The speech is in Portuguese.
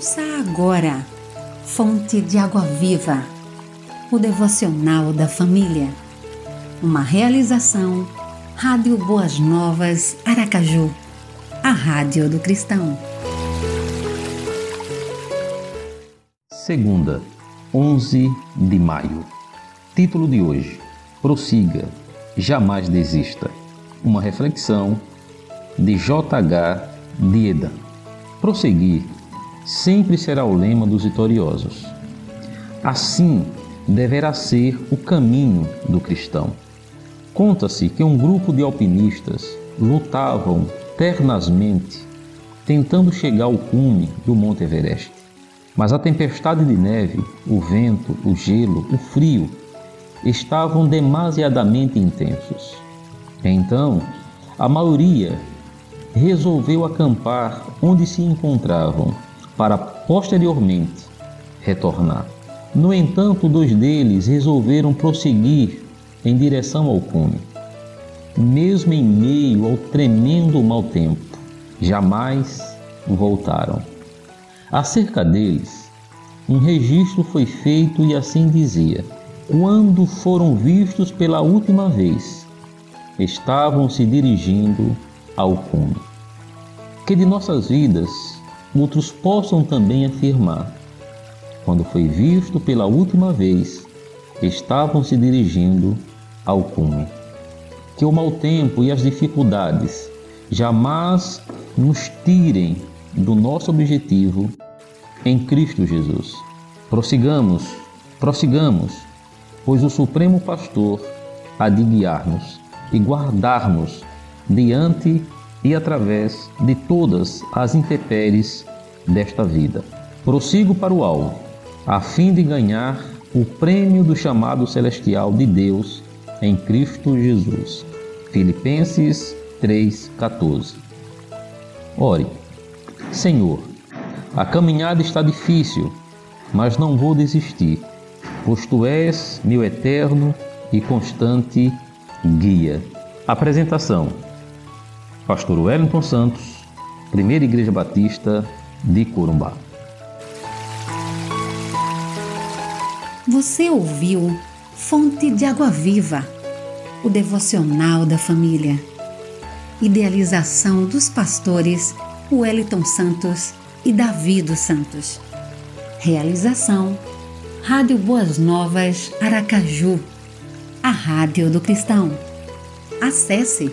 Ouça agora, Fonte de Água Viva, o devocional da família. Uma realização, Rádio Boas Novas, Aracaju, a Rádio do Cristão. Segunda, 11 de maio. Título de hoje: Prossiga, jamais desista. Uma reflexão de J.H. Dieda. Prosseguir sempre será o lema dos vitoriosos. Assim deverá ser o caminho do cristão. Conta-se que um grupo de alpinistas lutavam ternazmente tentando chegar ao cume do Monte Everest. Mas a tempestade de neve, o vento, o gelo, o frio estavam demasiadamente intensos. Então, a maioria resolveu acampar onde se encontravam para posteriormente retornar. No entanto, dois deles resolveram prosseguir em direção ao cume. Mesmo em meio ao tremendo mau tempo, jamais voltaram. Acerca deles, um registro foi feito e assim dizia: Quando foram vistos pela última vez, estavam se dirigindo ao cume. Que de nossas vidas outros possam também afirmar: quando foi visto pela última vez, estavam se dirigindo ao cume. Que o mau tempo e as dificuldades jamais nos tirem do nosso objetivo em Cristo Jesus. Prossigamos, prossigamos, pois o Supremo Pastor há de guiar-nos e guardar-nos diante e através de todas as intempéries desta vida. Prossigo para o alvo, a fim de ganhar o prêmio do chamado celestial de Deus em Cristo Jesus. Filipenses 3:14. Ore, Senhor, a caminhada está difícil, mas não vou desistir, pois tu és meu eterno e constante guia. Apresentação Pastor Wellington Santos, Primeira Igreja Batista de Corumbá. Você ouviu Fonte de Água Viva, o devocional da família. Idealização dos pastores Wellington Santos e Davi dos Santos. Realização Rádio Boas Novas Aracaju, a Rádio do Cristão. Acesse